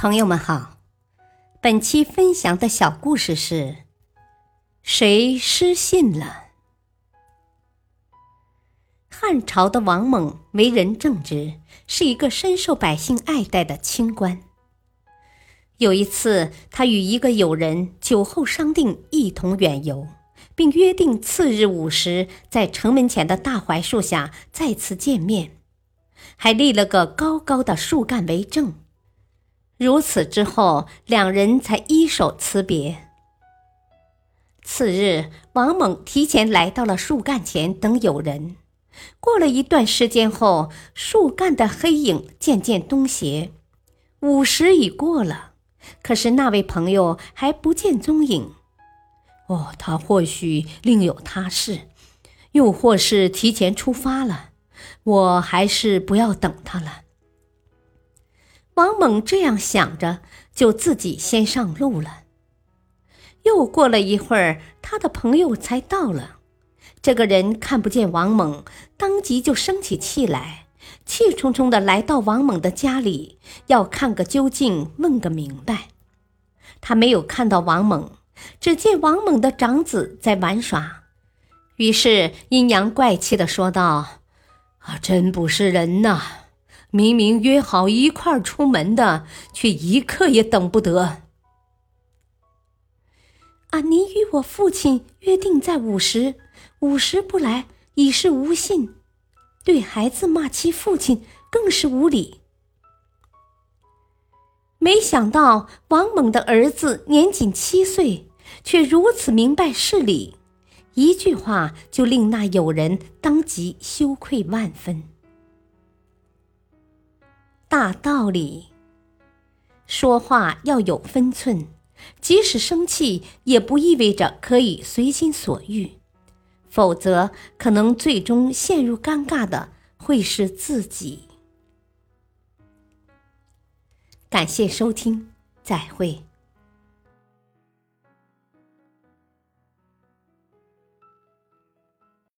朋友们好，本期分享的小故事是：谁失信了？汉朝的王猛为人正直，是一个深受百姓爱戴的清官。有一次，他与一个友人酒后商定一同远游，并约定次日午时在城门前的大槐树下再次见面，还立了个高高的树干为证。如此之后，两人才依手辞别。次日，王猛提前来到了树干前等友人。过了一段时间后，树干的黑影渐渐东斜，午时已过了，可是那位朋友还不见踪影。哦，他或许另有他事，又或是提前出发了。我还是不要等他了。王猛这样想着，就自己先上路了。又过了一会儿，他的朋友才到了。这个人看不见王猛，当即就生起气来，气冲冲的来到王猛的家里，要看个究竟，问个明白。他没有看到王猛，只见王猛的长子在玩耍，于是阴阳怪气的说道：“啊，真不是人呐！”明明约好一块出门的，却一刻也等不得。啊！您与我父亲约定在午时，午时不来，已是无信。对孩子骂其父亲，更是无礼。没想到王猛的儿子年仅七岁，却如此明白事理，一句话就令那友人当即羞愧万分。大道理，说话要有分寸，即使生气，也不意味着可以随心所欲，否则可能最终陷入尴尬的会是自己。感谢收听，再会。